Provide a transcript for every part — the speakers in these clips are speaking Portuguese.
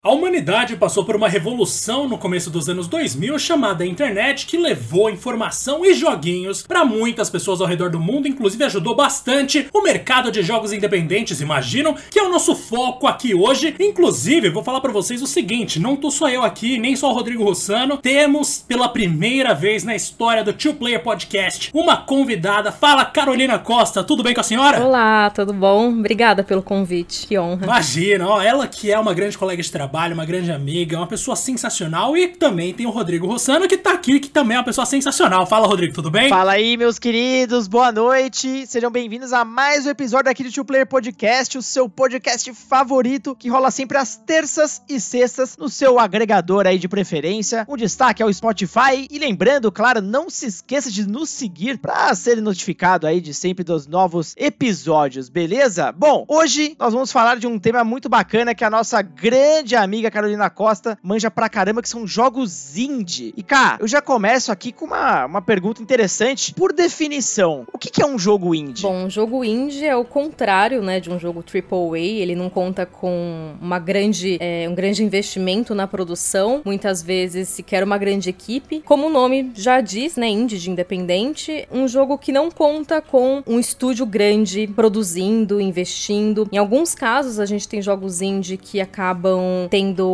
A humanidade passou por uma revolução no começo dos anos 2000 chamada internet que levou informação e joguinhos para muitas pessoas ao redor do mundo, inclusive ajudou bastante o mercado de jogos independentes, imaginam, que é o nosso foco aqui hoje. Inclusive, vou falar para vocês o seguinte, não tô só eu aqui, nem só o Rodrigo Rossano, temos pela primeira vez na história do Two Player Podcast uma convidada. Fala Carolina Costa, tudo bem com a senhora? Olá, tudo bom? Obrigada pelo convite, que honra. Imagina, ó, ela que é uma grande colega de trabalho trabalho, uma grande amiga, uma pessoa sensacional. E também tem o Rodrigo Rossano, que tá aqui, que também é uma pessoa sensacional. Fala, Rodrigo, tudo bem? Fala aí, meus queridos, boa noite. Sejam bem-vindos a mais um episódio aqui do Two Player Podcast, o seu podcast favorito, que rola sempre às terças e sextas no seu agregador aí de preferência. Um destaque ao Spotify. E lembrando, claro, não se esqueça de nos seguir para ser notificado aí de sempre dos novos episódios, beleza? Bom, hoje nós vamos falar de um tema muito bacana que é a nossa grande amiga Carolina Costa manja pra caramba, que são jogos indie. E, cara, eu já começo aqui com uma, uma pergunta interessante. Por definição, o que, que é um jogo indie? Bom, um jogo indie é o contrário, né, de um jogo AAA. Ele não conta com uma grande, é, um grande investimento na produção. Muitas vezes se quer uma grande equipe. Como o nome já diz, né, indie de independente, um jogo que não conta com um estúdio grande produzindo, investindo. Em alguns casos, a gente tem jogos indie que acabam tendo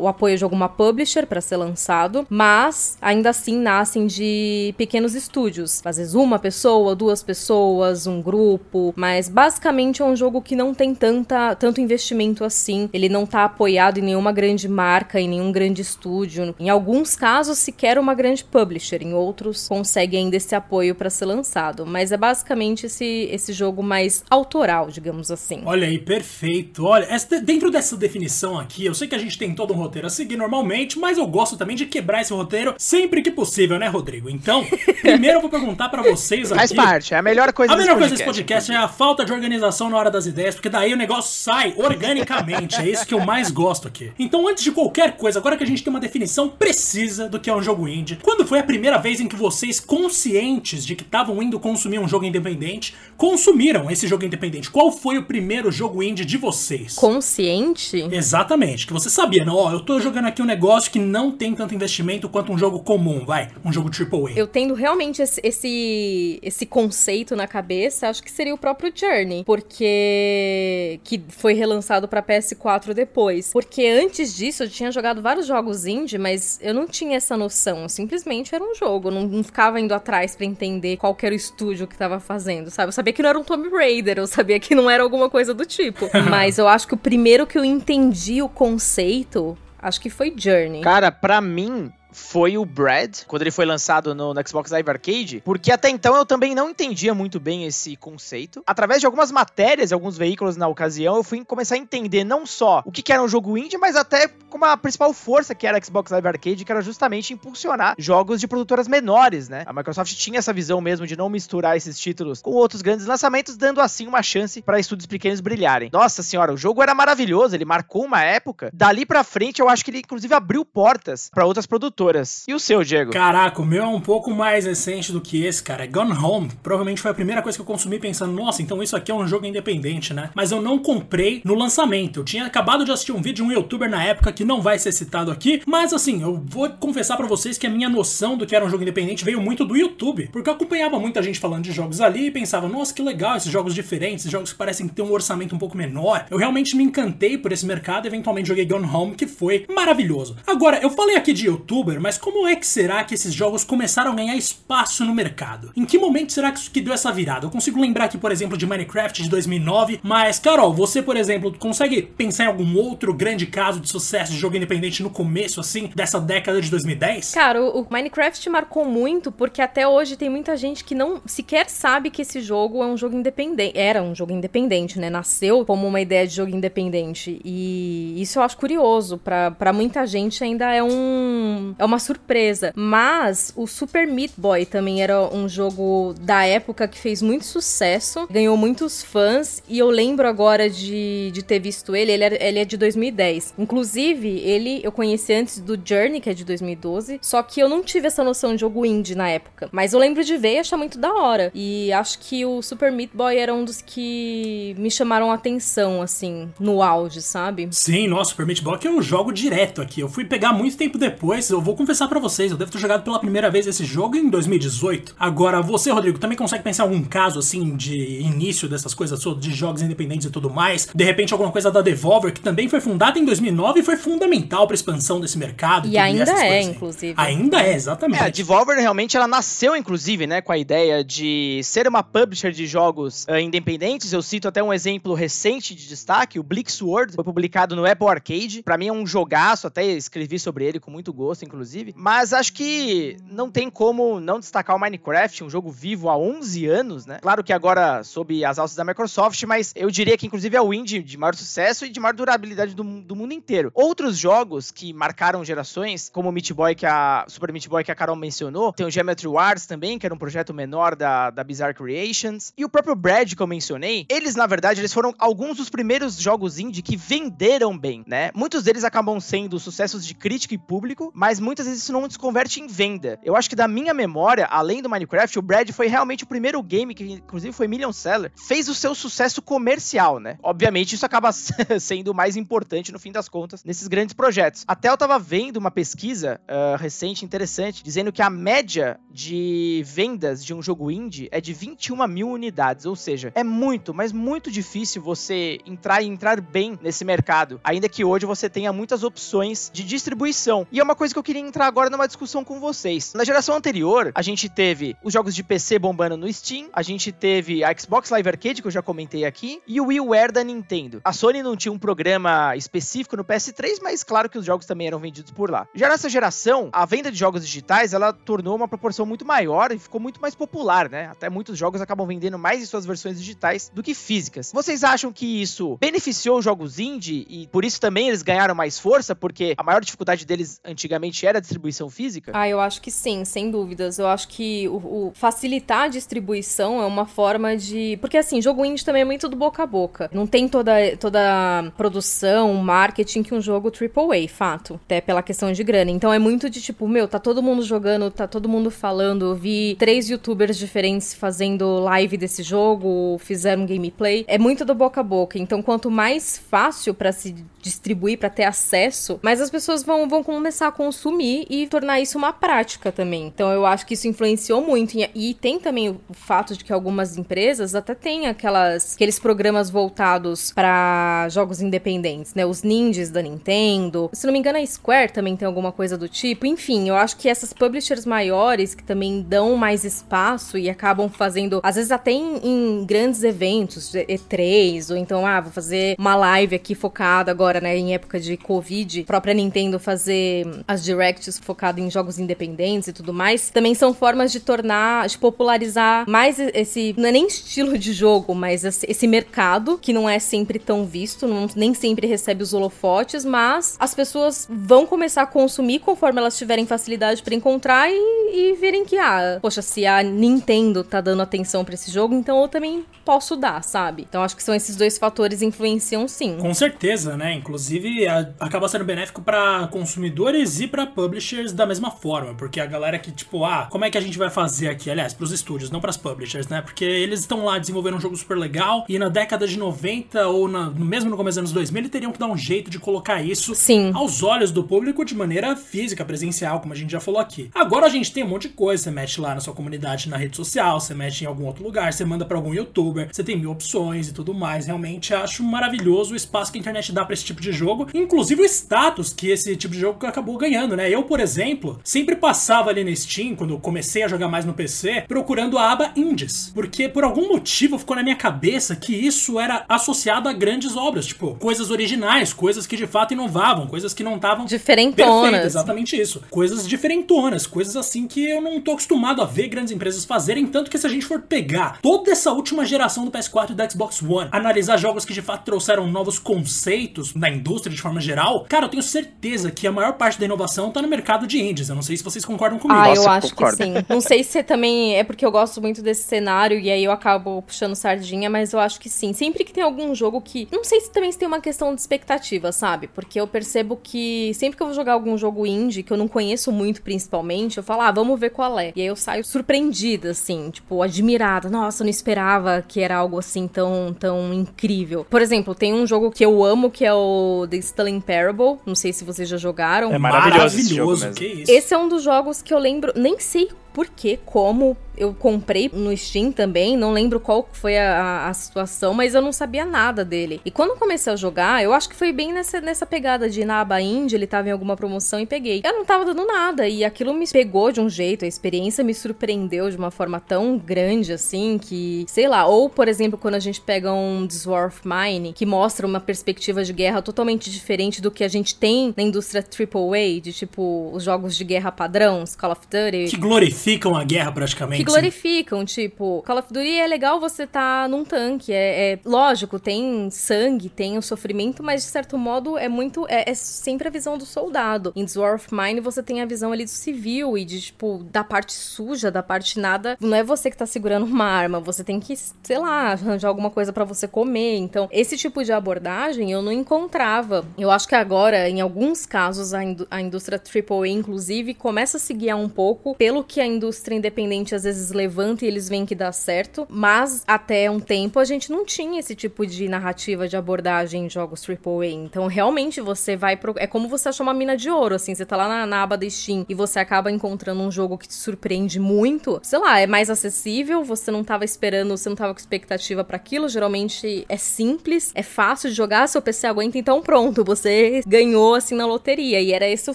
o apoio de alguma publisher para ser lançado, mas ainda assim nascem de pequenos estúdios. Às vezes uma pessoa, duas pessoas, um grupo, mas basicamente é um jogo que não tem tanta, tanto investimento assim. Ele não tá apoiado em nenhuma grande marca, em nenhum grande estúdio. Em alguns casos sequer uma grande publisher, em outros consegue ainda esse apoio para ser lançado, mas é basicamente esse, esse jogo mais autoral, digamos assim. Olha aí, perfeito. Olha, essa, dentro dessa definição aqui, eu sei que a gente tem todo um roteiro a seguir normalmente, mas eu gosto também de quebrar esse roteiro sempre que possível, né, Rodrigo? Então, primeiro eu vou perguntar para vocês aqui. Faz parte, é a melhor coisa A melhor coisa desse podcast é a falta de organização na hora das ideias, porque daí o negócio sai organicamente. é isso que eu mais gosto aqui. Então, antes de qualquer coisa, agora que a gente tem uma definição precisa do que é um jogo indie, quando foi a primeira vez em que vocês, conscientes de que estavam indo consumir um jogo independente, consumiram esse jogo independente? Qual foi o primeiro jogo indie de vocês? Consciente? Exatamente que você sabia, não, ó, eu tô jogando aqui um negócio que não tem tanto investimento quanto um jogo comum, vai, um jogo AAA. Eu tendo realmente esse, esse, esse conceito na cabeça, acho que seria o próprio Journey, porque que foi relançado para PS4 depois. Porque antes disso eu tinha jogado vários jogos indie, mas eu não tinha essa noção, simplesmente era um jogo, eu não, não ficava indo atrás para entender qual era o estúdio que tava fazendo, sabe? Eu sabia que não era um Tomb Raider, eu sabia que não era alguma coisa do tipo. mas eu acho que o primeiro que eu entendi o conceito, acho que foi Journey. Cara, pra mim, foi o Brad, quando ele foi lançado no, no, Xbox Live Arcade, porque até então eu também não entendia muito bem esse conceito. Através de algumas matérias e alguns veículos na ocasião, eu fui começar a entender não só o que, que era um jogo indie, mas até como a principal força que era a Xbox Live Arcade, que era justamente impulsionar jogos de produtoras menores, né? A Microsoft tinha essa visão mesmo de não misturar esses títulos com outros grandes lançamentos, dando assim uma chance para estúdios pequenos brilharem. Nossa senhora, o jogo era maravilhoso, ele marcou uma época. Dali para frente, eu acho que ele inclusive abriu portas para outras produtoras editoras. E o seu, Diego? Caraca, o meu é um pouco mais recente do que esse, cara. Gone Home. Provavelmente foi a primeira coisa que eu consumi pensando, nossa, então isso aqui é um jogo independente, né? Mas eu não comprei no lançamento. Eu tinha acabado de assistir um vídeo de um youtuber na época que não vai ser citado aqui, mas assim, eu vou confessar para vocês que a minha noção do que era um jogo independente veio muito do YouTube, porque eu acompanhava muita gente falando de jogos ali e pensava, nossa, que legal esses jogos diferentes, esses jogos que parecem ter um orçamento um pouco menor. Eu realmente me encantei por esse mercado e eventualmente joguei Gone Home, que foi maravilhoso. Agora, eu falei aqui de youtuber, mas como é que será que esses jogos começaram a ganhar espaço no mercado? Em que momento será que isso que deu essa virada? Eu consigo lembrar aqui, por exemplo, de Minecraft de 2009, mas, Carol, você, por exemplo, consegue pensar em algum outro grande caso de sucesso de jogo independente no começo, assim, dessa década de 2010? Cara, o Minecraft marcou muito porque até hoje tem muita gente que não sequer sabe que esse jogo é um jogo independente. Era um jogo independente, né? Nasceu como uma ideia de jogo independente. E isso eu acho curioso. para muita gente ainda é um é uma surpresa. Mas o Super Meat Boy também era um jogo da época que fez muito sucesso, ganhou muitos fãs, e eu lembro agora de, de ter visto ele, ele é, ele é de 2010. Inclusive, ele eu conheci antes do Journey, que é de 2012, só que eu não tive essa noção de jogo indie na época. Mas eu lembro de ver e achar muito da hora. E acho que o Super Meat Boy era um dos que me chamaram a atenção, assim, no auge, sabe? Sim, nossa, Super Meat Boy que eu jogo direto aqui. Eu fui pegar muito tempo depois, eu vou confessar para vocês, eu devo ter jogado pela primeira vez esse jogo em 2018. Agora, você, Rodrigo, também consegue pensar em algum caso, assim, de início dessas coisas de jogos independentes e tudo mais? De repente, alguma coisa da Devolver, que também foi fundada em 2009 e foi fundamental pra expansão desse mercado. E ainda é, inclusive. Ainda é, exatamente. É, a Devolver realmente, ela nasceu, inclusive, né, com a ideia de ser uma publisher de jogos uh, independentes. Eu cito até um exemplo recente de destaque, o Bleak Sword, foi publicado no Apple Arcade. Para mim é um jogaço, até escrevi sobre ele com muito gosto, inclusive. Mas acho que não tem como não destacar o Minecraft, um jogo vivo há 11 anos, né? Claro que agora sob as alças da Microsoft, mas eu diria que inclusive é o indie de maior sucesso e de maior durabilidade do, do mundo inteiro. Outros jogos que marcaram gerações, como o Meat Boy, que a Super Meat Boy que a Carol mencionou, tem o Geometry Wars também, que era um projeto menor da, da Bizarre Creations, e o próprio Brad que eu mencionei, eles na verdade eles foram alguns dos primeiros jogos indie que venderam bem, né? Muitos deles acabam sendo sucessos de crítica e público, mas muitas vezes isso não se converte em venda. Eu acho que da minha memória, além do Minecraft, o Brad foi realmente o primeiro game que inclusive foi million seller, fez o seu sucesso comercial, né? Obviamente isso acaba sendo mais importante no fim das contas nesses grandes projetos. Até eu tava vendo uma pesquisa uh, recente interessante dizendo que a média de vendas de um jogo indie é de 21 mil unidades, ou seja, é muito, mas muito difícil você entrar e entrar bem nesse mercado, ainda que hoje você tenha muitas opções de distribuição. E é uma coisa que eu queria entrar agora numa discussão com vocês. Na geração anterior, a gente teve os jogos de PC bombando no Steam, a gente teve a Xbox Live Arcade, que eu já comentei aqui, e o WiiWare da Nintendo. A Sony não tinha um programa específico no PS3, mas claro que os jogos também eram vendidos por lá. Já nessa geração, a venda de jogos digitais, ela tornou uma proporção muito maior e ficou muito mais popular, né? Até muitos jogos acabam vendendo mais em suas versões digitais do que físicas. Vocês acham que isso beneficiou os jogos indie e por isso também eles ganharam mais força, porque a maior dificuldade deles antigamente era a distribuição física? Ah, eu acho que sim, sem dúvidas. Eu acho que o, o facilitar a distribuição é uma forma de. Porque assim, jogo indie também é muito do boca a boca. Não tem toda, toda produção, marketing que um jogo AAA, fato. Até pela questão de grana. Então é muito de tipo, meu, tá todo mundo jogando, tá todo mundo falando. Eu vi três youtubers diferentes fazendo live desse jogo, fizeram gameplay. É muito do boca a boca. Então, quanto mais fácil para se distribuir, para ter acesso, mais as pessoas vão, vão começar a consumir e tornar isso uma prática também. Então, eu acho que isso influenciou muito. E tem também o fato de que algumas empresas até têm aquelas, aqueles programas voltados para jogos independentes, né? Os ninjas da Nintendo. Se não me engano, a Square também tem alguma coisa do tipo. Enfim, eu acho que essas publishers maiores que também dão mais espaço e acabam fazendo, às vezes até em, em grandes eventos, E3, ou então, ah, vou fazer uma live aqui focada agora, né, em época de Covid, própria Nintendo fazer as directs focado em jogos independentes e tudo mais, também são formas de tornar, de popularizar mais esse, não é nem estilo de jogo, mas esse mercado, que não é sempre tão visto, não, nem sempre recebe os holofotes, mas as pessoas vão começar a consumir conforme elas tiverem facilidade para encontrar e, e verem que, ah, poxa, se a Nintendo tá dando atenção para esse jogo, então eu também posso dar, sabe? Então acho que são esses dois fatores influenciam sim. Com certeza, né? Inclusive a, acaba sendo benéfico para consumidores e para publishers da mesma forma, porque a galera que tipo, ah, como é que a gente vai fazer aqui? Aliás, para os estúdios, não para as publishers, né? Porque eles estão lá desenvolvendo um jogo super legal e na década de 90 ou na, mesmo no começo dos anos 2000, eles teriam que dar um jeito de colocar isso sim. aos olhos do público de maneira física, presencial, como a gente já falou aqui. Agora a gente tem um monte de coisa, você mete lá na sua comunidade na rede social, você mete em algum outro lugar, você manda para algum youtuber, você tem mil opções e tudo mais. Realmente acho maravilhoso o espaço que a internet dá para esse tipo de jogo, inclusive o status que esse tipo de jogo acabou ganhando, né? Eu, por exemplo, sempre passava ali na Steam, quando comecei a jogar mais no PC, procurando a aba Indies, porque por algum motivo ficou na minha cabeça que isso era associado a grandes obras, tipo, coisas originais, coisas que de fato inovavam, coisas que não estavam diferentonas. exatamente isso. Coisas diferentonas, coisas assim que eu não tô acostumado a ver grandes empresas fazerem, tanto que se a gente for pegar toda essa última geração do PS4 e do Xbox One, analisar jogos que de fato trouxeram novos conceitos na indústria de forma geral, cara, eu tenho certeza que a maior parte da inovação atenção tá no mercado de indies. Eu não sei se vocês concordam comigo. Ah, Nossa, eu acho concordo. que sim. Não sei se também é porque eu gosto muito desse cenário e aí eu acabo puxando sardinha, mas eu acho que sim. Sempre que tem algum jogo que. Não sei se também se tem uma questão de expectativa, sabe? Porque eu percebo que sempre que eu vou jogar algum jogo indie, que eu não conheço muito principalmente, eu falo, ah, vamos ver qual é. E aí eu saio surpreendida, assim, tipo, admirada. Nossa, eu não esperava que era algo assim tão, tão incrível. Por exemplo, tem um jogo que eu amo que é o The Stalling Parable. Não sei se vocês já jogaram. É maravilhoso Maravilhoso, mesmo. que isso. Esse é um dos jogos que eu lembro, nem sei por que, como eu comprei no Steam também, não lembro qual foi a, a- situação, mas eu não sabia nada dele. E quando comecei a jogar, eu acho que foi bem nessa, nessa pegada de na aba indie, ele tava em alguma promoção e peguei. Eu não tava dando nada, e aquilo me pegou de um jeito, a experiência me surpreendeu de uma forma tão grande assim, que, sei lá, ou por exemplo, quando a gente pega um Dwarf Mine, que mostra uma perspectiva de guerra totalmente diferente do que a gente tem na indústria AAA, de tipo, os jogos de guerra padrão, Call of Duty. Que glorificam a guerra praticamente. Que glorificam, tipo, Call of Duty é legal você tá num tanque, é, é- lógico, tem sangue, tem o sofrimento, mas de certo modo é muito, é, é sempre a visão do soldado. Em Dwarf Mine você tem a visão ali do civil e de, tipo, da parte suja, da parte nada, não é você que tá segurando uma arma, você tem que, sei lá, arranjar alguma coisa pra você comer, então esse tipo de abordagem eu não encontrava. Eu acho que agora, em alguns casos, a, indú- a indústria AAA, inclusive, começa a se guiar um pouco pelo que a indústria independente às vezes levanta e eles veem que dá certo, mas até um tempo a gente não tinha esse tipo de narrativa de abordagem em jogos AAA. Então, realmente, você vai pro... É como você achar uma mina de ouro, assim, você tá lá na, na aba da Steam e você acaba encontrando um jogo que te surpreende muito, sei lá, é mais acessível, você não tava esperando, você não tava com expectativa pra aquilo, geralmente é simples, é fácil de jogar, seu PC aguenta, então pronto, você ganhou assim na loteria. E era esse o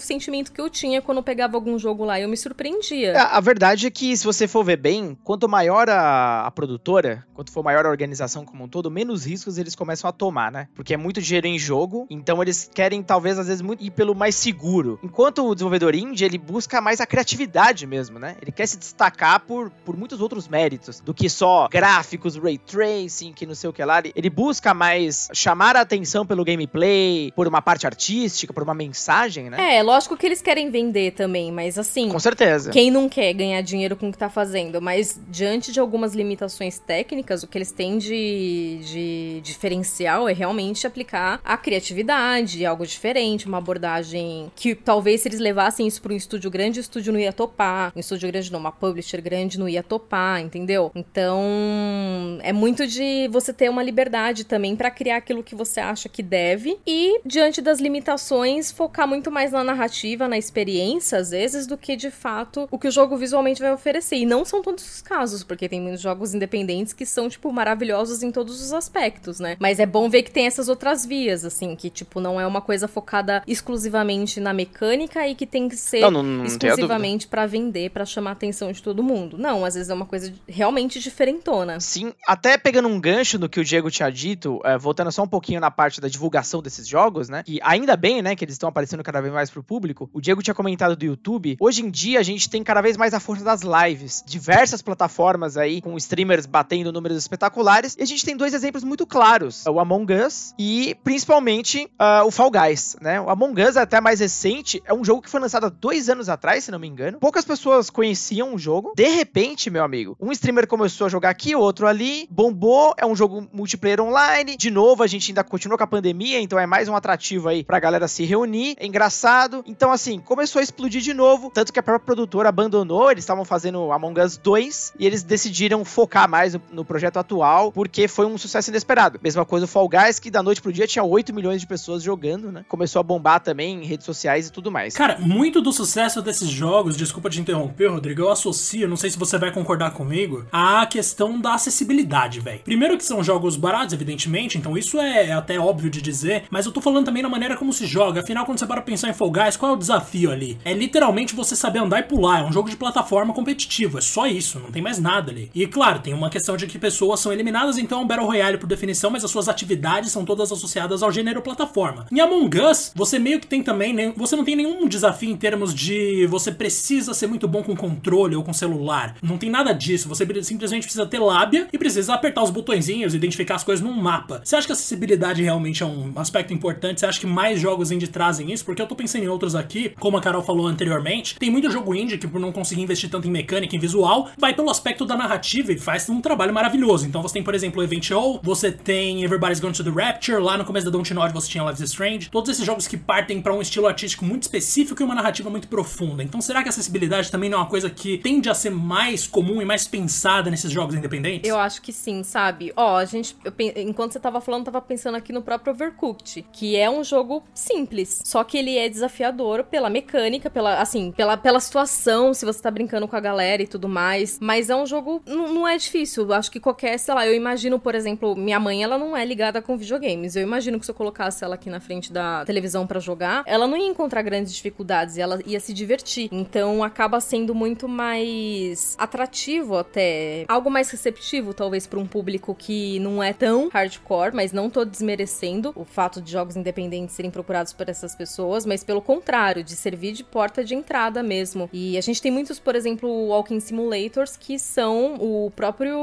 sentimento que eu tinha quando eu pegava algum jogo lá e eu me surpreendia. A, a verdade é que, se você for ver bem, quanto maior a, a produtora, quanto for maior a organização como um todo, menos riscos eles começam a tomar, né? Porque é muito dinheiro em jogo, então eles querem, talvez, às vezes, muito ir pelo mais seguro. Enquanto o desenvolvedor indie, ele busca mais a criatividade mesmo, né? Ele quer se destacar por, por muitos outros méritos do que só gráficos, ray tracing, que não sei o que lá. Ele- Ele busca mais chamar a atenção pelo gameplay, por uma parte artística, por uma mensagem, né? É, lógico que eles querem vender também, mas assim. Com certeza. Quem não quer ganhar dinheiro com o que tá fazendo, mas diante de algumas limitações técnicas, o que eles têm de, de diferencial é realmente aplicar a criatividade, algo diferente, uma abordagem que talvez se eles levassem isso para um estúdio grande, o estúdio não ia topar. Um estúdio grande não, uma publisher grande não ia topar, entendeu? Então, é muito de você ter uma liberdade também para criar aquilo que você acha que deve e diante das limitações focar muito mais na narrativa, na experiência às vezes do que de fato o que o jogo visualmente vai oferecer. E não são todos os casos, porque tem muitos jogos independentes que são tipo maravilhosos em todos os aspectos, né? Mas é bom ver que tem essas outras vias assim, que tipo não é uma coisa focada exclusivamente na mecânica e que tem que ser Não, não, não exclusivamente pra vender, pra chamar a atenção de todo mundo. Não, às vezes é uma coisa realmente diferentona. Sim, até pegando um gancho no que o Diego tinha dito, é, voltando só um pouquinho na parte da divulgação desses jogos, né? E ainda bem, né, que eles estão aparecendo cada vez mais pro público. O Diego tinha comentado do YouTube. Hoje em dia a gente tem cada vez mais a força das lives. Diversas plataformas aí com streamers batendo números espetaculares. E a gente tem dois exemplos muito claros: o Among Us e principalmente ah, o Fall Guys, né? O Among Us é até mais recente, é um jogo que foi lançado há dois anos atrás, se não me engano. Poucas pessoas conheciam o jogo. De repente, meu amigo, um streamer começou a jogar aqui, outro ali, bombou. É um jogo multiplayer online. De novo, a gente ainda continua com a pandemia, então é mais um atrativo aí pra galera se reunir. É engraçado. Então, assim, começou a explodir de novo. Tanto que a própria produtora abandonou. Eles estavam fazendo Among Us 2 e eles decidiram focar mais no, no projeto atual porque foi um sucesso inesperado. Mesma coisa o Fall Guys, que da noite pro dia tinha 8 milhões de pessoas jogando, né? Começou a bombar também em redes sociais e tudo mais. Cara, muito do sucesso desses jogos, desculpa te interromper, Rodrigo, eu associo, não sei se você vai concordar comigo, à questão da acessibilidade, velho. Primeiro que são jogos baratos, evidentemente, então isso é até óbvio de dizer, mas eu tô falando também na maneira como se joga. Afinal, quando você para pensar em Fall Guys, qual é o desafio ali? É literalmente você saber andar e pular, é um jogo de plataforma competitivo. É só isso, não tem mais nada ali. E claro, tem uma questão de que pessoas são eliminadas, então é um Battle Royale por definição, mas as suas atividades são todas associadas ao gênero plataforma. Em Among Us, você meio que tem também, né, você não tem nenhum desafio em termos de você precisa ser muito bom com controle ou com celular. Não tem nada disso. Você simplesmente precisa ter lábia e precisa apertar os botõezinhos, identificar as coisas num mapa. Você acha que a acessibilidade realmente é um aspecto importante? Você acha que mais jogos indie trazem isso? Porque eu tô pensando em outros aqui, como a Carol falou anteriormente, tem muito jogo indie que por não conseguir investir tanto em mecânica, em visual, vai pelo aspecto da narrativa e faz um trabalho maravilhoso. Então você tem, por exemplo, Event O, você tem Everybody's Going to the Rapture, lá no começo da Dontnod você tinha Life is Strange. Todos esses jogos que partem para um estilo artístico muito específico e uma narrativa muito profunda. Então será que a acessibilidade também não é uma coisa que tende a ser mais comum e mais pensada nesses jogos independentes? Eu acho que sim, sabe? Ó, a gente, eu, enquanto você tava falando, tava pensando aqui no próprio Overcooked, que é um jogo simples, só que ele é desafiador pela mecânica, pela, assim, pela, pela situação, se você tá brincando com a galera e tudo mais, mas é um jogo, não é difícil, acho que qualquer, sei lá, eu imagino, por exemplo, minha mãe, ela não é ligada com videogames, eu imagino que se eu colocasse ela aqui na frente da televisão para jogar, ela não ia encontrar grandes dificuldades, ela ia se divertir, então acaba sendo muito mais atrativo até, algo mais receptivo, talvez, para um público que não é tão hardcore, mas não tô desmerecendo o fato de jogos independentes serem procurados por essas pessoas, mas pelo contrário, de servir de porta de entrada mesmo. E a gente tem muitos, por exemplo, walking simulators que são o próprio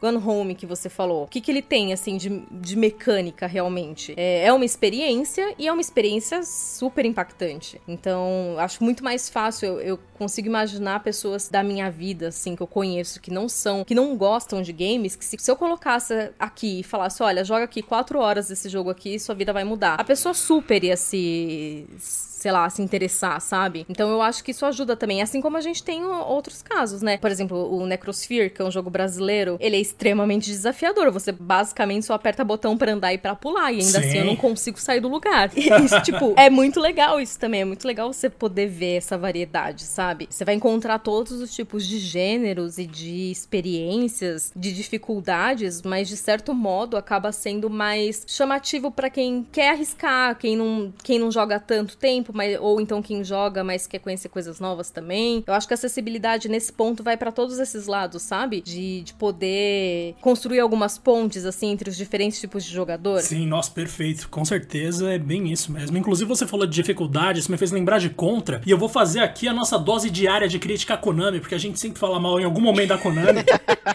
Gone Home que você falou. O que, que ele tem, assim, de, de mecânica realmente? É, é uma experiência e é uma experiência super impactante. Então, acho muito mais fácil. Eu, eu consigo imaginar pessoas da minha vida, assim, que eu conheço, que não são, que não gostam de games, que se, se eu colocasse aqui e falasse, olha, joga aqui quatro horas desse jogo aqui, sua vida vai mudar. A pessoa super ia se sei lá, se interessar, sabe? Então eu acho que isso ajuda também. Assim como a gente tem outros casos, né? Por exemplo, o Necrosphere, que é um jogo brasileiro, ele é extremamente desafiador. Você basicamente só aperta botão para andar e para pular. E ainda Sim. assim eu não consigo sair do lugar. isso, tipo, é muito legal isso também. É muito legal você poder ver essa variedade, sabe? Você vai encontrar todos os tipos de gêneros e de experiências, de dificuldades, mas de certo modo acaba sendo mais chamativo para quem quer arriscar, quem não, quem não joga tanto tempo tempo, mas, ou então quem joga, mas quer conhecer coisas novas também. Eu acho que a acessibilidade nesse ponto vai para todos esses lados, sabe? De, de poder construir algumas pontes, assim, entre os diferentes tipos de jogador. Sim, nossa, perfeito. Com certeza é bem isso mesmo. Inclusive, você falou de dificuldade, isso me fez lembrar de Contra, e eu vou fazer aqui a nossa dose diária de crítica a Konami, porque a gente sempre fala mal em algum momento da Konami.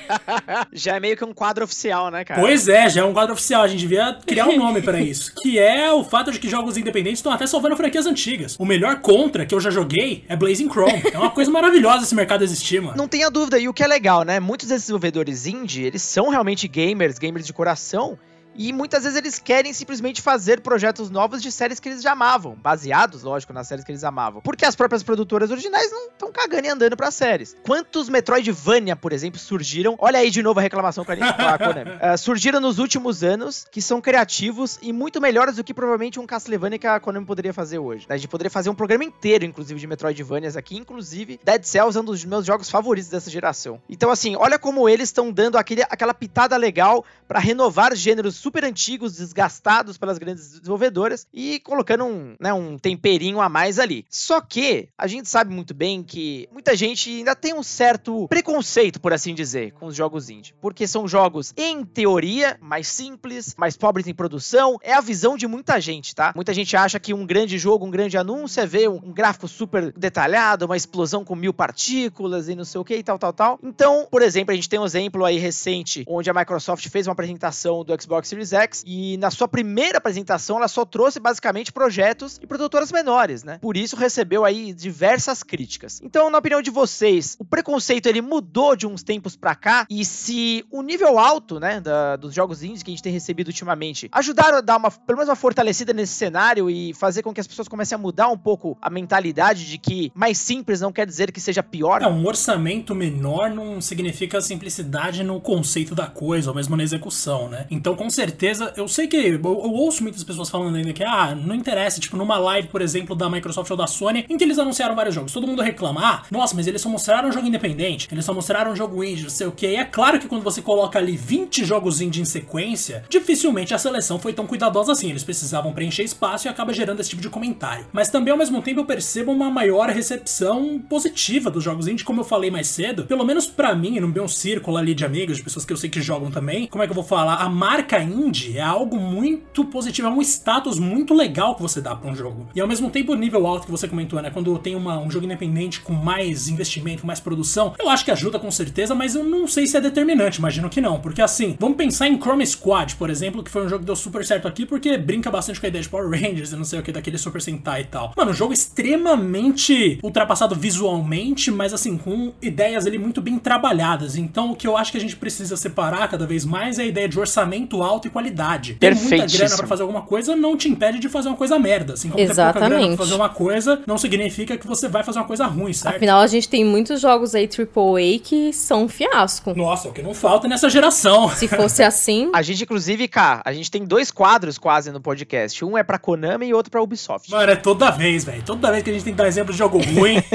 já é meio que um quadro oficial, né, cara? Pois é, já é um quadro oficial. A gente devia criar um nome para isso. Que é o fato de que jogos independentes estão até salvando franquias antigas antigas. O melhor contra que eu já joguei é Blazing Chrome. É uma coisa maravilhosa esse mercado existir, mano. Não tenha dúvida. E o que é legal, né? Muitos desses desenvolvedores indie, eles são realmente gamers, gamers de coração. E muitas vezes eles querem simplesmente fazer projetos novos de séries que eles já amavam, baseados, lógico, nas séries que eles amavam. Porque as próprias produtoras originais não estão cagando e andando para séries. Quantos Metroidvania, por exemplo, surgiram? Olha aí de novo a reclamação com a, gente, com a Konami. Uh, surgiram nos últimos anos que são criativos e muito melhores do que provavelmente um Castlevania que a Konami poderia fazer hoje. A gente poderia fazer um programa inteiro, inclusive, de Metroidvanias aqui, inclusive Dead Cells é um dos meus jogos favoritos dessa geração. Então, assim, olha como eles estão dando aquele, aquela pitada legal para renovar gêneros super antigos, desgastados pelas grandes desenvolvedoras e colocando um, né, um temperinho a mais ali. Só que a gente sabe muito bem que muita gente ainda tem um certo preconceito, por assim dizer, com os jogos indie, porque são jogos em teoria mais simples, mais pobres em produção. É a visão de muita gente, tá? Muita gente acha que um grande jogo, um grande anúncio é ver um gráfico super detalhado, uma explosão com mil partículas e não sei o que e tal, tal, tal. Então, por exemplo, a gente tem um exemplo aí recente onde a Microsoft fez uma apresentação do Xbox Series X e na sua primeira apresentação ela só trouxe basicamente projetos e produtoras menores, né? Por isso recebeu aí diversas críticas. Então, na opinião de vocês, o preconceito ele mudou de uns tempos para cá e se o nível alto, né, da, dos jogos indies que a gente tem recebido ultimamente ajudaram a dar uma, pelo menos uma fortalecida nesse cenário e fazer com que as pessoas comecem a mudar um pouco a mentalidade de que mais simples não quer dizer que seja pior. É, um orçamento menor não significa simplicidade no conceito da coisa, ou mesmo na execução, né? Então, com certeza certeza, eu sei que eu, eu, ouço muitas pessoas falando ainda que, ah, não interessa, tipo, numa live, por exemplo, da Microsoft ou da Sony, em que eles anunciaram vários jogos. Todo mundo reclama, ah, nossa, mas eles só mostraram um jogo independente, eles só mostraram um jogo indie, não sei o que. E é claro que quando você coloca ali 20 jogos indie em sequência, dificilmente a seleção foi tão cuidadosa assim. Eles precisavam preencher espaço e acaba gerando esse tipo de comentário. Mas também, ao mesmo tempo, eu percebo uma maior recepção positiva dos jogos indie, como eu falei mais cedo. Pelo menos para mim, no meu círculo ali de amigos, de pessoas que eu sei que jogam também, como é que eu vou falar? A marca indie é algo muito positivo, é um status muito legal que você dá para um jogo. E ao mesmo tempo, o nível alto que você comentou, né? Quando tem uma, um jogo independente com mais investimento, mais produção, eu acho que ajuda com certeza, mas eu não sei se é determinante, imagino que não. Porque assim, vamos pensar em Chrome Squad, por exemplo, que foi um jogo que deu super certo aqui porque brinca bastante com a ideia de Power Rangers e não sei o que, daquele Super Sentai e tal. Mano, um jogo extremamente ultrapassado visualmente, mas assim, com ideias ali muito bem trabalhadas. Então, o que eu acho que a gente precisa separar cada vez mais é a ideia de orçamento alto e qualidade. Ter muita grana para fazer alguma coisa não te impede de fazer uma coisa merda. Assim como Exatamente. ter pouca grana pra fazer uma coisa, não significa que você vai fazer uma coisa ruim, certo? Afinal, a gente tem muitos jogos aí AAA que são um fiasco. Nossa, o que não falta nessa geração. Se fosse assim. a gente, inclusive, cá, a gente tem dois quadros quase no podcast. Um é pra Konami e outro pra Ubisoft. Mano, é toda vez, velho. Toda vez que a gente tem que dar exemplo de jogo ruim.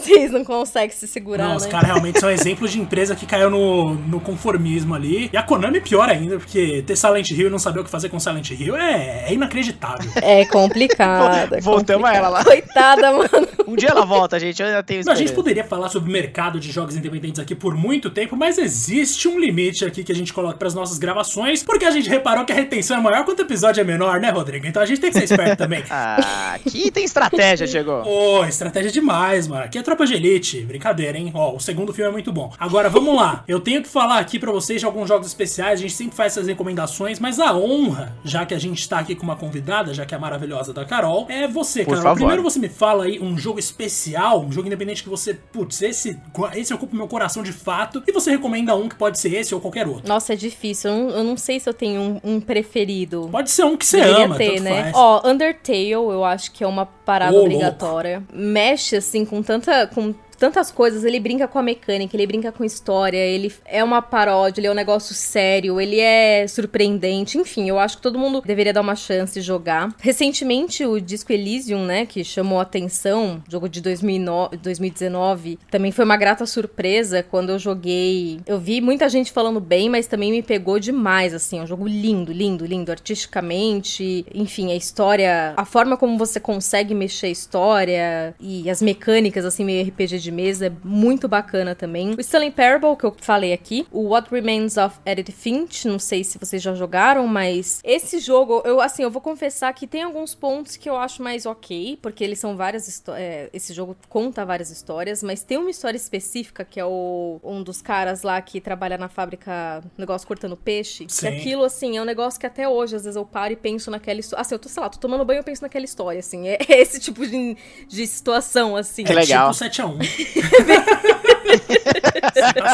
Vocês não conseguem se segurar. Não, né? os caras realmente são exemplos de empresa que caiu no, no conformismo ali. E a Konami é pior ainda, porque ter Silent Hill e não saber o que fazer com Silent Hill é, é inacreditável. É complicado. É Voltamos complicado. a ela lá. Coitada, mano. Um dia ela volta, gente. Eu ainda tenho A gente poderia falar sobre o mercado de jogos independentes aqui por muito tempo, mas existe um limite aqui que a gente coloca para as nossas gravações, porque a gente reparou que a retenção é maior quando o episódio é menor, né, Rodrigo? Então a gente tem que ser esperto também. ah, aqui tem estratégia, chegou. Ô, oh, estratégia demais, mano. Aqui é tropa de elite. Brincadeira, hein? Ó, oh, o segundo filme é muito bom. Agora, vamos lá. Eu tenho que falar aqui para vocês de alguns jogos especiais. A gente sempre faz essas recomendações, mas a honra, já que a gente tá aqui com uma convidada, já que é a maravilhosa da Carol, é você, Por Carol. Favor. Primeiro você me fala aí um jogo especial, um jogo independente que você, putz, esse, esse ocupa o meu coração de fato, e você recomenda um que pode ser esse ou qualquer outro. Nossa, é difícil. Eu não, eu não sei se eu tenho um, um, preferido. Pode ser um que você Deveria ama, ter, né? Ó, Undertale, eu acho que é uma parada oh, obrigatória. Louco. Mexe, assim, com tanta. Com tantas coisas, ele brinca com a mecânica, ele brinca com história, ele é uma paródia, ele é um negócio sério, ele é surpreendente, enfim, eu acho que todo mundo deveria dar uma chance de jogar. Recentemente, o Disco Elysium, né, que chamou a atenção, jogo de 2009, 2019, também foi uma grata surpresa quando eu joguei. Eu vi muita gente falando bem, mas também me pegou demais, assim, é um jogo lindo, lindo, lindo, artisticamente, enfim, a história, a forma como você consegue mexer a história e as mecânicas, assim, meio RPG de de mesa é muito bacana também. O Stanley Parable, que eu falei aqui. O What Remains of Edith Finch, não sei se vocês já jogaram, mas esse jogo, eu assim, eu vou confessar que tem alguns pontos que eu acho mais ok, porque eles são várias histórias. É, esse jogo conta várias histórias, mas tem uma história específica que é o um dos caras lá que trabalha na fábrica, negócio cortando peixe. Sim. Que aquilo, assim, é um negócio que até hoje, às vezes, eu paro e penso naquela história. Assim, eu tô, sei lá, tô tomando banho e penso naquela história, assim. É esse tipo de, de situação, assim. Que legal. É tipo 7x1. they,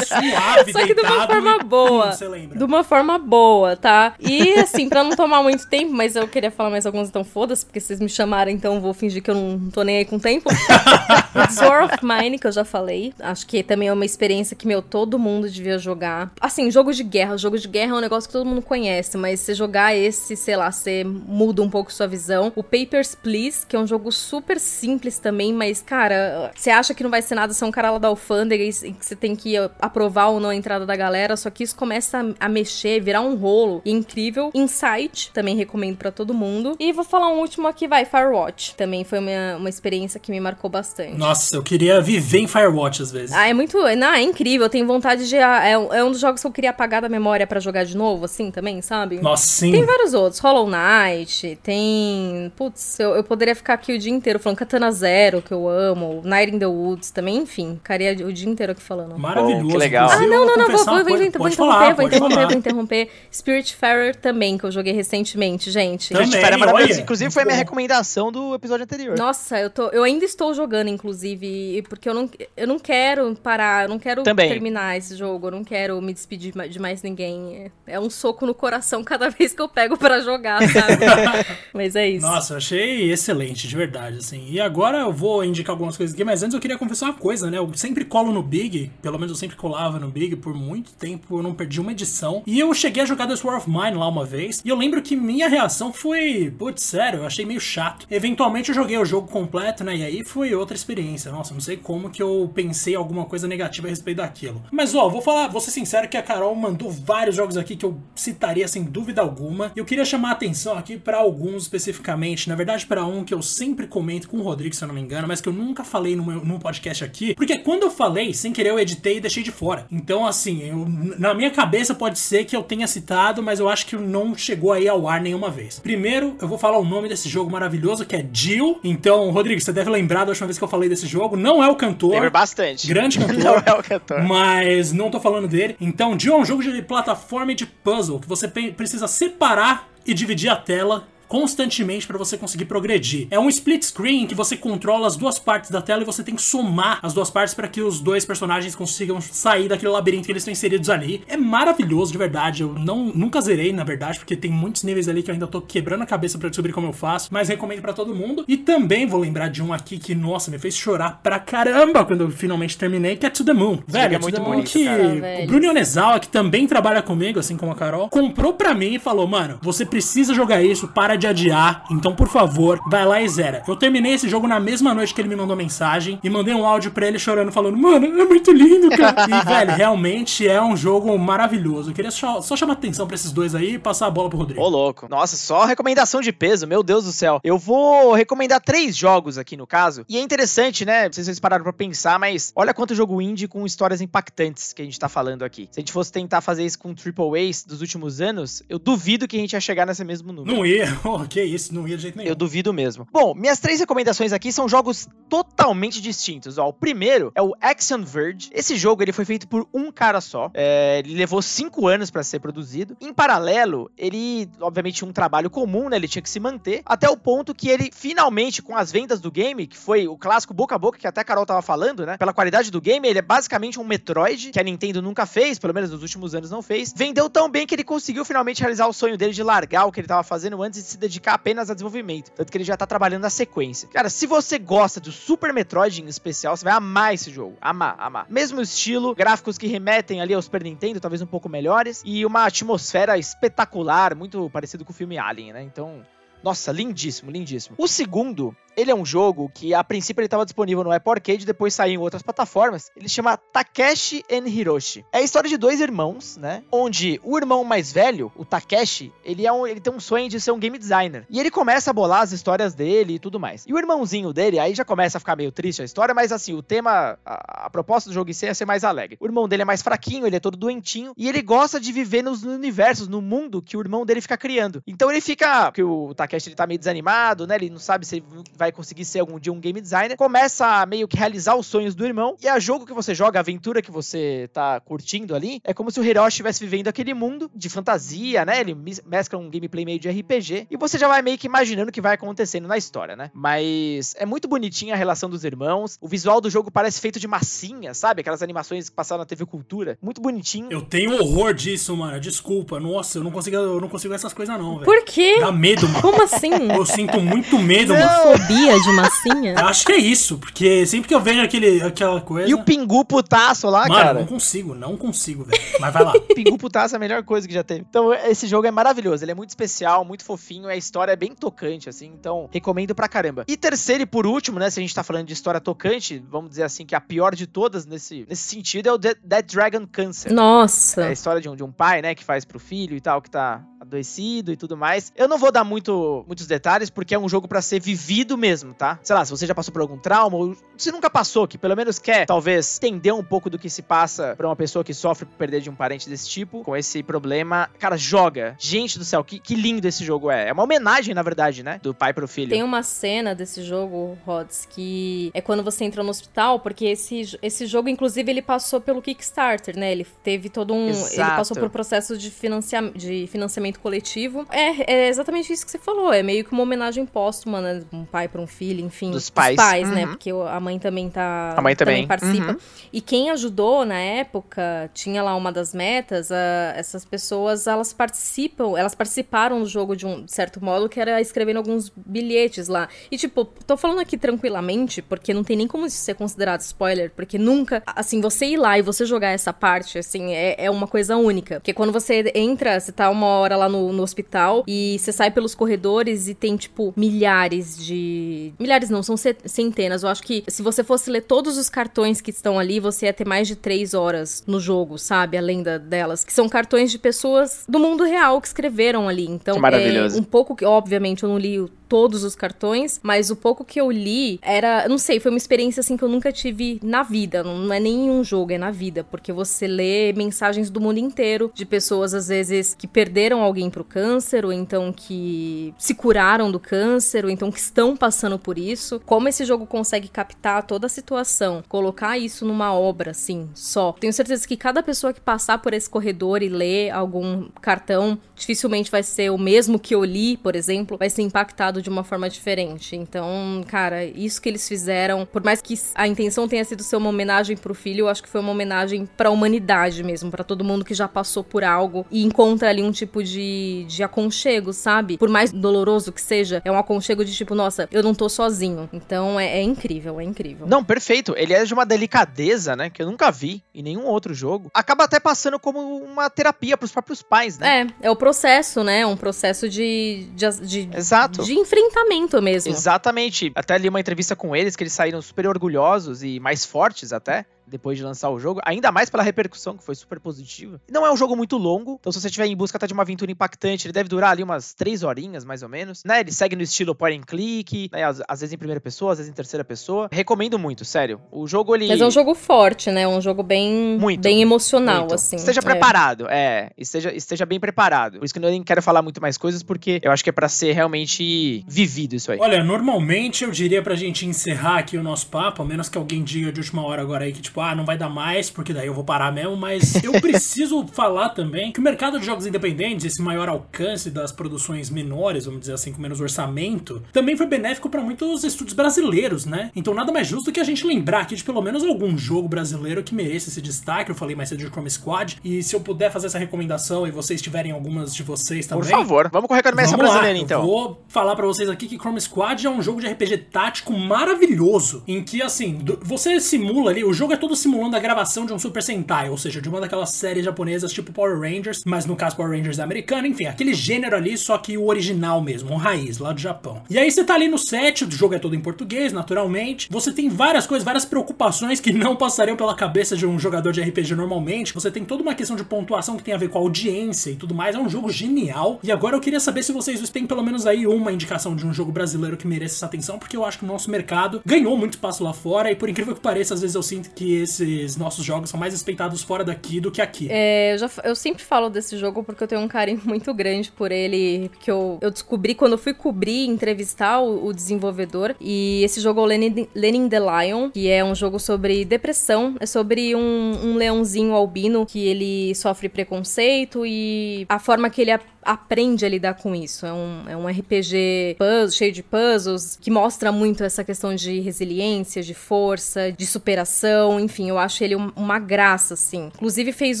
suave, Só que de uma forma boa. de uma forma boa, tá? E assim, pra não tomar muito tempo, mas eu queria falar mais alguns, então foda-se, porque vocês me chamaram, então vou fingir que eu não tô nem aí com o tempo. Sword of Mine, que eu já falei. Acho que também é uma experiência que, meu, todo mundo devia jogar. Assim, jogo de guerra. Jogo de guerra é um negócio que todo mundo conhece, mas você jogar esse, sei lá, você muda um pouco sua visão. O Papers, Please, que é um jogo super simples também, mas, cara, você acha que não vai ser nada, você é um cara lá da alfândega e que você tem que aprovar ou não a entrada da galera, só que isso começa a, a mexer, virar um rolo. E incrível. Insight, também recomendo para todo mundo. E vou falar um último aqui, vai, Firewatch. Também foi uma, uma experiência que me marcou bastante. Nossa, eu queria viver em Firewatch às vezes. Ah, é muito. Não, é incrível. Eu tenho vontade de. É, é um dos jogos que eu queria apagar da memória para jogar de novo, assim, também, sabe? Nossa, sim. Tem vários outros. Hollow Knight, tem. Putz, eu, eu poderia ficar aqui o dia inteiro falando Katana Zero, que eu amo, Night in the Woods também, enfim. Ficaria o dia inteiro aqui falando. Maravilhoso. que legal. Ah, não, não, não, vou, vou, vou, vou, interromper, vou interromper, vou interromper. Spiritfarer também, que eu joguei recentemente, gente. Também, Spiritfarer é maravilhoso. Inclusive, foi a minha recomendação do episódio anterior. Nossa, eu, tô, eu ainda estou jogando, inclusive, porque eu não, eu não quero parar, eu não quero também. terminar esse jogo, eu não quero me despedir de mais ninguém. É um soco no coração cada vez que eu pego para jogar, sabe? mas é isso. Nossa, eu achei excelente, de verdade, assim. E agora eu vou indicar algumas coisas aqui, mas antes eu queria confessar uma coisa, né? Eu sempre colo no Big, pelo menos eu sempre colava no Big por muito tempo, eu não perdi uma edição. E eu cheguei a jogar The War of Mine lá uma vez, e eu lembro que minha reação foi, putz, sério, eu achei meio chato. Eventualmente eu joguei o jogo completo, né? E aí foi outra experiência. Nossa, não sei como que eu pensei alguma coisa negativa a respeito daquilo. Mas ó, vou falar, vou ser sincero que a Carol mandou vários jogos aqui que eu citaria sem dúvida alguma. Eu queria chamar a atenção aqui para alguns especificamente, na verdade para um que eu sempre comento com o Rodrigo, se eu não me engano, mas que eu nunca falei no meu, podcast aqui, porque quando eu falei, sem querer eu editei e deixei de fora. Então assim, eu, na minha cabeça pode ser que eu tenha citado, mas eu acho que não chegou aí ao ar nenhuma vez. Primeiro, eu vou falar o nome desse jogo maravilhoso que é Jill. Então, Rodrigo, você deve lembrar da última vez que eu falei desse jogo. Não é o cantor. Lembro bastante. Grande cantor. não é o cantor. Mas não tô falando dele. Então, Jill é um jogo de plataforma e de puzzle que você precisa separar e dividir a tela constantemente para você conseguir progredir. É um split screen que você controla as duas partes da tela e você tem que somar as duas partes para que os dois personagens consigam sair daquele labirinto que eles estão inseridos ali. É maravilhoso, de verdade. Eu não nunca zerei, na verdade, porque tem muitos níveis ali que eu ainda tô quebrando a cabeça para descobrir como eu faço, mas recomendo para todo mundo. E também vou lembrar de um aqui que, nossa, me fez chorar pra caramba quando eu finalmente terminei, que é To The Moon. Velho, é muito bonito, que cara, o Bruno Yonezawa, que também trabalha comigo, assim como a Carol, comprou pra mim e falou, mano, você precisa jogar isso, para de adiar. Então, por favor, vai lá e zera. Eu terminei esse jogo na mesma noite que ele me mandou mensagem e mandei um áudio pra ele chorando, falando: Mano, é muito lindo, cara. e, velho, realmente é um jogo maravilhoso. Eu queria só, só chamar atenção pra esses dois aí e passar a bola pro Rodrigo. Ô, louco. Nossa, só recomendação de peso, meu Deus do céu. Eu vou recomendar três jogos aqui no caso. E é interessante, né? Não sei se vocês pararam pra pensar, mas olha quanto jogo indie com histórias impactantes que a gente tá falando aqui. Se a gente fosse tentar fazer isso com Triple A's dos últimos anos, eu duvido que a gente ia chegar nesse mesmo número. Não ia, que isso, não ia de jeito nenhum. Eu duvido mesmo. Bom, minhas três recomendações aqui são jogos totalmente distintos. Ó, o primeiro é o Action Verge. Esse jogo ele foi feito por um cara só. É, ele levou cinco anos para ser produzido. Em paralelo, ele, obviamente, tinha um trabalho comum, né? Ele tinha que se manter. Até o ponto que ele, finalmente, com as vendas do game, que foi o clássico boca a boca que até a Carol tava falando, né? Pela qualidade do game, ele é basicamente um Metroid, que a Nintendo nunca fez, pelo menos nos últimos anos não fez. Vendeu tão bem que ele conseguiu finalmente realizar o sonho dele de largar o que ele tava fazendo antes de se dedicar apenas a desenvolvimento. Tanto que ele já tá trabalhando na sequência. Cara, se você gosta do Super Metroid em especial, você vai amar esse jogo. Amar, amar. Mesmo estilo, gráficos que remetem ali ao Super Nintendo, talvez um pouco melhores, e uma atmosfera espetacular, muito parecido com o filme Alien, né? Então, nossa, lindíssimo, lindíssimo. O segundo ele é um jogo que, a princípio, ele estava disponível no Apple Arcade, depois saiu em outras plataformas. Ele chama Takeshi and Hiroshi. É a história de dois irmãos, né? Onde o irmão mais velho, o Takeshi, ele, é um, ele tem um sonho de ser um game designer. E ele começa a bolar as histórias dele e tudo mais. E o irmãozinho dele, aí já começa a ficar meio triste a história, mas assim, o tema, a, a proposta do jogo em si é ser mais alegre. O irmão dele é mais fraquinho, ele é todo doentinho, e ele gosta de viver nos universos, no mundo que o irmão dele fica criando. Então ele fica, que o Takeshi ele tá meio desanimado, né? Ele não sabe se vai vai conseguir ser algum dia um game designer, começa a meio que realizar os sonhos do irmão, e a jogo que você joga, a aventura que você tá curtindo ali, é como se o Hiroshi estivesse vivendo aquele mundo de fantasia, né? Ele mescla um gameplay meio de RPG, e você já vai meio que imaginando o que vai acontecendo na história, né? Mas é muito bonitinha a relação dos irmãos, o visual do jogo parece feito de massinha, sabe? Aquelas animações que passaram na TV Cultura, muito bonitinho. Eu tenho horror disso, mano, desculpa, nossa, eu não consigo, eu não consigo essas coisas não, velho. Por quê? Dá medo, mano. Como assim? Eu sinto muito medo, não. mano. Fobia de massinha? Eu acho que é isso, porque sempre que eu vejo aquele, aquela coisa. E o pingu putaço lá, Mano, cara? não consigo, não consigo, velho. Mas vai lá. pingu putaço é a melhor coisa que já teve. Então, esse jogo é maravilhoso. Ele é muito especial, muito fofinho. A história é bem tocante, assim. Então, recomendo pra caramba. E terceiro e por último, né? Se a gente tá falando de história tocante, vamos dizer assim, que a pior de todas nesse, nesse sentido é o Dead, Dead Dragon Cancer. Nossa. É a história de um, de um pai, né? Que faz pro filho e tal, que tá adoecido e tudo mais. Eu não vou dar muito, muitos detalhes, porque é um jogo para ser vivido mesmo, tá? Sei lá, se você já passou por algum trauma, ou se nunca passou, que pelo menos quer, talvez, entender um pouco do que se passa pra uma pessoa que sofre por perder de um parente desse tipo, com esse problema, cara, joga. Gente do céu, que, que lindo esse jogo é. É uma homenagem, na verdade, né? Do pai pro filho. Tem uma cena desse jogo, Rods, que é quando você entra no hospital, porque esse, esse jogo, inclusive, ele passou pelo Kickstarter, né? Ele teve todo um. Exato. Ele passou por processo de, financia, de financiamento pensamento coletivo. É, é exatamente isso que você falou. É meio que uma homenagem póstuma, né? Um pai para um filho, enfim. Dos pais. Dos pais, né? Uhum. Porque a mãe também tá. A mãe também. participa. Uhum. E quem ajudou na época, tinha lá uma das metas, a- essas pessoas, elas participam, elas participaram do jogo de um certo modo, que era escrevendo alguns bilhetes lá. E, tipo, tô falando aqui tranquilamente, porque não tem nem como isso ser considerado spoiler, porque nunca, assim, você ir lá e você jogar essa parte, assim, é, é uma coisa única. Porque quando você entra, você tá uma hora lá no, no hospital e você sai pelos corredores e tem, tipo, milhares de. Milhares não, são ce- centenas. Eu acho que se você fosse ler todos os cartões que estão ali, você ia ter mais de três horas no jogo, sabe? Além da, delas. Que são cartões de pessoas do mundo real que escreveram ali. Então, Que maravilhoso. é um pouco que, obviamente, eu não li todos os cartões, mas o pouco que eu li era, não sei, foi uma experiência assim que eu nunca tive na vida, não, é nem em um jogo, é na vida, porque você lê mensagens do mundo inteiro de pessoas às vezes que perderam alguém pro câncer ou então que se curaram do câncer ou então que estão passando por isso. Como esse jogo consegue captar toda a situação, colocar isso numa obra assim, só. Tenho certeza que cada pessoa que passar por esse corredor e ler algum cartão, dificilmente vai ser o mesmo que eu li, por exemplo, vai ser impactado de uma forma diferente. Então, cara, isso que eles fizeram, por mais que a intenção tenha sido ser uma homenagem pro filho, eu acho que foi uma homenagem pra humanidade mesmo, pra todo mundo que já passou por algo e encontra ali um tipo de, de aconchego, sabe? Por mais doloroso que seja, é um aconchego de tipo, nossa, eu não tô sozinho. Então é, é incrível, é incrível. Não, perfeito. Ele é de uma delicadeza, né? Que eu nunca vi em nenhum outro jogo. Acaba até passando como uma terapia pros próprios pais, né? É, é o processo, né? Um processo de, de, de, Exato. de enfrentamento mesmo. Exatamente. Até li uma entrevista com eles que eles saíram super orgulhosos e mais fortes até. Depois de lançar o jogo, ainda mais pela repercussão que foi super positiva. Não é um jogo muito longo, então se você estiver em busca até de uma aventura impactante, ele deve durar ali umas três horinhas, mais ou menos, né? Ele segue no estilo point and click, né? Às, às vezes em primeira pessoa, às vezes em terceira pessoa. Recomendo muito, sério. O jogo ele Mas é um jogo forte, né? Um jogo bem, Muito, bem emocional, Muito. assim. Esteja É. preparado, é. Esteja, esteja bem preparado. Por isso que eu nem quero falar muito mais coisas, porque eu acho que é pra ser realmente vivido isso aí. Olha, normalmente eu diria pra gente encerrar aqui o nosso papo, a menos que alguém diga de última hora agora aí que, tipo, ah, não vai dar mais, porque daí eu vou parar mesmo, mas eu preciso falar também que o mercado de jogos independentes, esse maior alcance das produções menores, vamos dizer assim, com menos orçamento, também foi benéfico pra muitos estúdios brasileiros, né? Então nada mais justo que a gente lembrar aqui de pelo menos algum jogo brasileiro que mereça esse destaque. Eu falei mais cedo de Chrome Squad, e se eu puder fazer essa recomendação e vocês tiverem algumas de vocês Por também. favor, vamos com a recomendação Vamos lá, brasileira, eu então. vou falar pra vocês aqui que Chrome Squad é um jogo de RPG tático maravilhoso, em que assim, você simula ali, o jogo é todo simulando a gravação de um Super Sentai, ou seja, de uma daquelas séries japonesas tipo Power Rangers, mas no caso Power Rangers é americano, enfim, aquele gênero ali, só que o original mesmo, o raiz, lá do Japão. E aí você tá ali no set, o jogo é todo em português, naturalmente. Você tem várias coisas, várias preocupações que não passariam pela cabeça de um jogador de RPG normalmente. Você tem toda uma questão de pontuação que tem a ver com a audiência e tudo mais. É um jogo genial. E agora eu queria saber se vocês têm pelo menos aí uma indicação de um jogo brasileiro que mereça essa atenção, porque eu acho que o nosso mercado ganhou muito espaço lá fora e por incrível que pareça, às vezes eu sinto que esses nossos jogos são mais respeitados fora daqui do que aqui. É, eu, já, eu sempre falo desse jogo porque eu tenho um carinho muito grande por ele, que eu, eu descobri quando eu fui cobrir entrevistar o, o desenvolvedor. E esse jogo é o Lenin, Lenin the Lion, que é um jogo sobre depressão. É sobre um, um leãozinho albino que ele sofre preconceito e a forma que ele a- aprende a lidar com isso. É um, é um RPG puzzle, cheio de puzzles, que mostra muito essa questão de resiliência, de força, de superação, enfim, eu acho ele um- uma graça, assim. Inclusive fez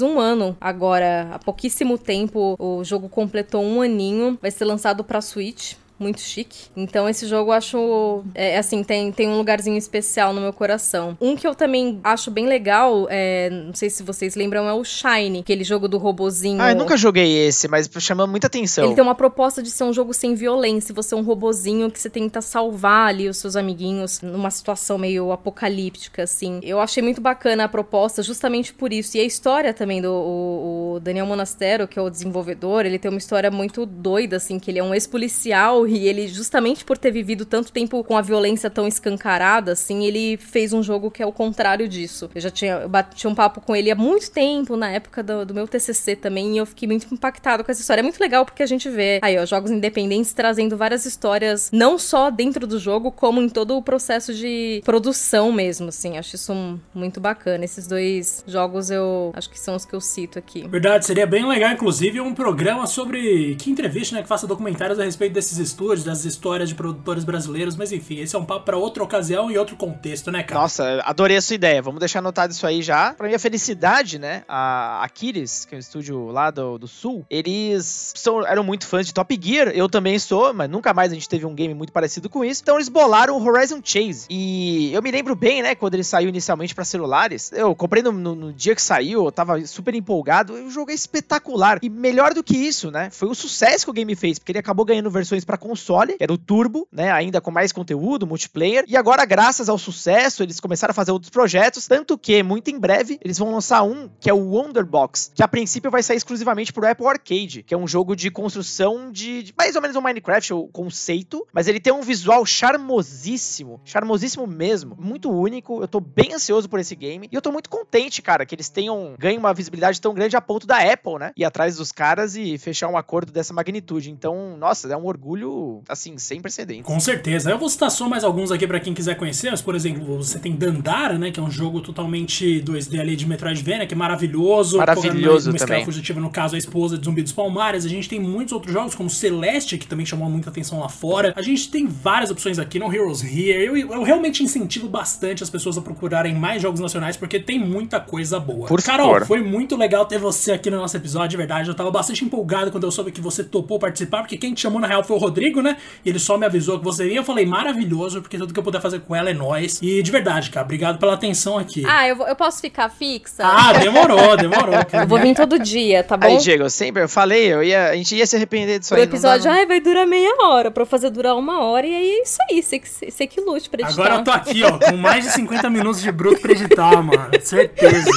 um ano agora, há pouquíssimo tempo, o jogo completou um aninho, vai ser lançado pra Switch. Muito chique. Então, esse jogo eu acho. É, assim, tem, tem um lugarzinho especial no meu coração. Um que eu também acho bem legal, é, não sei se vocês lembram, é o Shine, aquele jogo do robozinho. Ah, eu nunca joguei esse, mas chamou muita atenção. Ele tem uma proposta de ser um jogo sem violência. Você é um robozinho que você tenta salvar ali os seus amiguinhos numa situação meio apocalíptica, assim. Eu achei muito bacana a proposta justamente por isso. E a história também do o, o Daniel Monastero, que é o desenvolvedor, ele tem uma história muito doida, assim, que ele é um ex-policial e ele, justamente por ter vivido tanto tempo com a violência tão escancarada, assim, ele fez um jogo que é o contrário disso. Eu já tinha, eu bati um papo com ele há muito tempo, na época do, do meu TCC também, e eu fiquei muito impactado com essa história. É muito legal porque a gente vê aí, ó, jogos independentes trazendo várias histórias, não só dentro do jogo, como em todo o processo de produção mesmo, assim. Acho isso muito bacana. Esses dois jogos eu acho que são os que eu cito aqui. Verdade, seria bem legal, inclusive, um programa sobre que entrevista, né, que faça documentários a respeito desses estúdios, das histórias de produtores brasileiros, mas enfim, esse é um papo para outra ocasião e outro contexto, né, cara? Nossa, adorei a sua ideia. Vamos deixar anotado isso aí já. Pra minha felicidade, né, a Aquiles, que é um estúdio lá do, do Sul, eles são, eram muito fãs de Top Gear, eu também sou, mas nunca mais a gente teve um game muito parecido com isso. Então eles bolaram o Horizon Chase. E eu me lembro bem, né, quando ele saiu inicialmente para celulares, eu comprei no, no, no, dia que saiu, eu tava super empolgado, o jogo é espetacular. E melhor do que isso, né, foi o sucesso que o game fez, porque ele acabou ganhando versões para console, que era o Turbo, né, ainda com mais conteúdo, multiplayer, e agora graças ao sucesso, eles começaram a fazer outros projetos, tanto que muito em breve eles vão lançar um que é o Wonderbox, que a princípio vai sair exclusivamente pro Apple Arcade, que é um jogo de construção de, de mais ou menos um Minecraft, o conceito, mas ele tem um visual charmosíssimo, charmosíssimo mesmo, muito único. Eu tô bem ansioso por esse game e eu tô muito contente, cara, que eles tenham ganho uma visibilidade tão grande a ponto da Apple, né? Ir atrás dos caras e fechar um acordo dessa magnitude. Então, nossa, é um orgulho, assim, sem precedentes. Com certeza. Eu vou citar só mais alguns aqui para quem quiser conhecer, mas, por exemplo, você tem Dandara, né, que é um jogo totalmente 2D ali de Metroidvania, que é maravilhoso. Maravilhoso uma, uma também. fugitiva, no caso, a esposa de Zumbi dos Palmares. A gente tem muitos outros jogos, como Celeste, que também chamou muita atenção lá fora. A gente tem várias opções aqui no Heroes Here. Eu, eu realmente incentivo bastante as pessoas a procurarem mais jogos nacionais, porque tem muita coisa boa. Por Carol, foi muito legal ter você aqui no nosso episódio, de verdade. Eu tava bastante empolgado quando eu soube que você topou participar, porque quem te chamou na real foi o Rodrigo, né? E ele só me avisou que você iria. Eu falei, maravilhoso, porque tudo que eu puder fazer com ela é nós. E de verdade, cara, obrigado pela atenção aqui. Ah, eu, vou- eu posso ficar fixa? Ah, demorou, demorou. Eu vou vir todo dia, tá bom? Aí, Diego, eu sempre eu falei, eu ia, a gente ia se arrepender disso O aí. episódio, não dá, vai durar meia hora, pra eu fazer durar uma hora, e aí é isso aí, você que, você que lute pra editar. Agora eu tô aqui, ó, com mais de 50 minutos de bruto pra editar, mano. Certeza.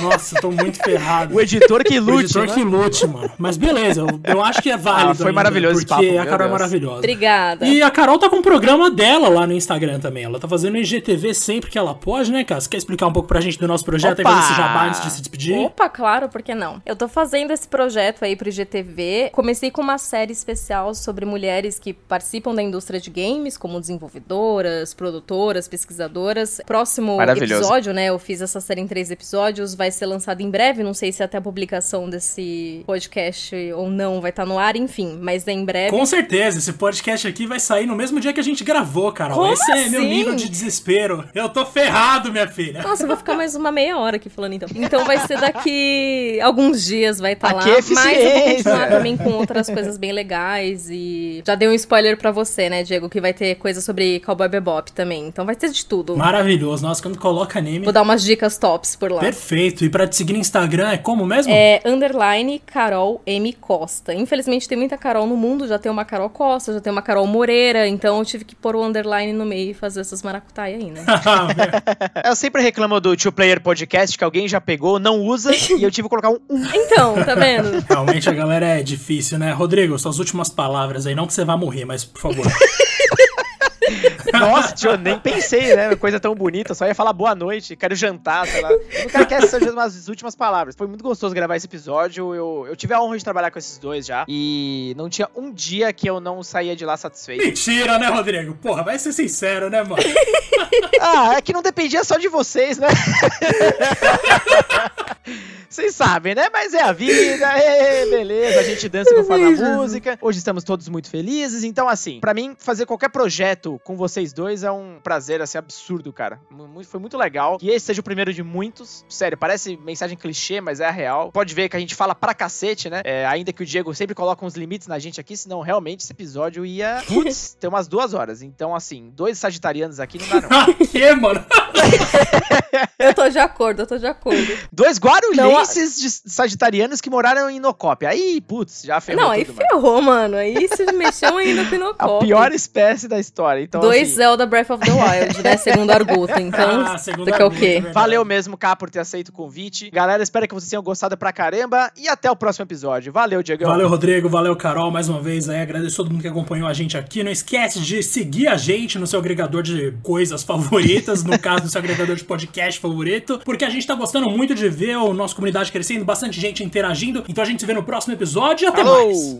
Nossa, eu tô muito ferrado. O editor que O lute, editor né? que lute, mano. Mas beleza, eu, eu acho que é válido. Ah, foi ainda, maravilhoso esse Porque papo, a Carol é. Maravilhosa. Obrigada. E a Carol tá com um programa dela lá no Instagram também. Ela tá fazendo IGTV sempre que ela pode, né, cara? Você quer explicar um pouco pra gente do nosso projeto e Opa! fazer esse jabá antes de se despedir? Opa, claro, por que não? Eu tô fazendo esse projeto aí pro IGTV. Comecei com uma série especial sobre mulheres que participam da indústria de games, como desenvolvedoras, produtoras, pesquisadoras. Próximo episódio, né? Eu fiz essa série em três episódios, vai ser lançado em breve. Não sei se até a publicação desse podcast ou não vai estar no ar, enfim, mas é em breve. Com certeza, esse podcast aqui vai sair no mesmo dia que a gente gravou, Carol. Como esse é meu assim? nível de desespero. Eu tô ferrado, minha filha. Nossa, eu vou ficar mais uma meia hora aqui falando então. Então vai ser daqui alguns dias, vai estar lá. Aqui é Mas eu vou continuar também com outras coisas bem legais. E já dei um spoiler pra você, né, Diego? Que vai ter coisa sobre Cowboy Bebop também. Então vai ter de tudo. Maravilhoso. Nossa, quando coloca anime. Vou dar umas dicas tops por lá. Perfeito. E pra te seguir no Instagram é como mesmo? É underline Carol M. Costa. Infelizmente tem muita Carol no mundo, já tem uma Carol Costa, já tem uma Carol Moreira, então eu tive que pôr o underline no meio e fazer essas maracutaia aí, né? Eu sempre reclamo do Two Player Podcast que alguém já pegou, não usa, e eu tive que colocar um um. Então, tá vendo? Realmente a galera é difícil, né? Rodrigo, suas últimas palavras aí. Não que você vá morrer, mas por favor. Nossa, tio, eu nem pensei, né? Coisa tão bonita, só ia falar boa noite, quero jantar, sei lá. Eu não quero que essas sejam as últimas palavras. Foi muito gostoso gravar esse episódio. Eu, eu tive a honra de trabalhar com esses dois já. E não tinha um dia que eu não saía de lá satisfeito. Mentira, né, Rodrigo? Porra, vai ser sincero, né, mano? Ah, é que não dependia só de vocês, né? Vocês sabem, né? Mas é a vida, é, beleza, a gente dança conforme a música. Hoje estamos todos muito felizes, então assim, pra mim fazer qualquer projeto com vocês dois é um prazer assim absurdo, cara. Foi muito legal. E esse seja o primeiro de muitos. Sério, parece mensagem clichê, mas é a real. Pode ver que a gente fala pra cacete, né? É, ainda que o Diego sempre coloca uns limites na gente aqui, senão realmente esse episódio ia, putz, ter umas duas horas. Então assim, dois sagitarianos aqui não dá não. que, mano? Eu tô de acordo, eu tô de acordo. Dois guarulhenses de sagitarianos que moraram em Inocop. Aí, putz, já ferrou Não, aí tudo, ferrou, mano. Aí se mexeu ainda com Inocop. A pior espécie da história. Então, Dois assim, Zelda Breath of the Wild, né? Segundo Arguto. Então, Ah, segundo você quer o quê? é verdade. Valeu mesmo, Cá, por ter aceito o convite. Galera, espero que vocês tenham gostado pra caramba. E até o próximo episódio. Valeu, Diegão. Valeu, Rodrigo. Valeu, Carol, mais uma vez aí. Agradeço todo mundo que acompanhou a gente aqui. Não esquece de seguir a gente no seu agregador de coisas favoritas, no caso, no seu agregador de podcast favorito, porque a gente tá gostando muito de ver a nossa comunidade crescendo, bastante gente interagindo. Então a gente se vê no próximo episódio e até mais.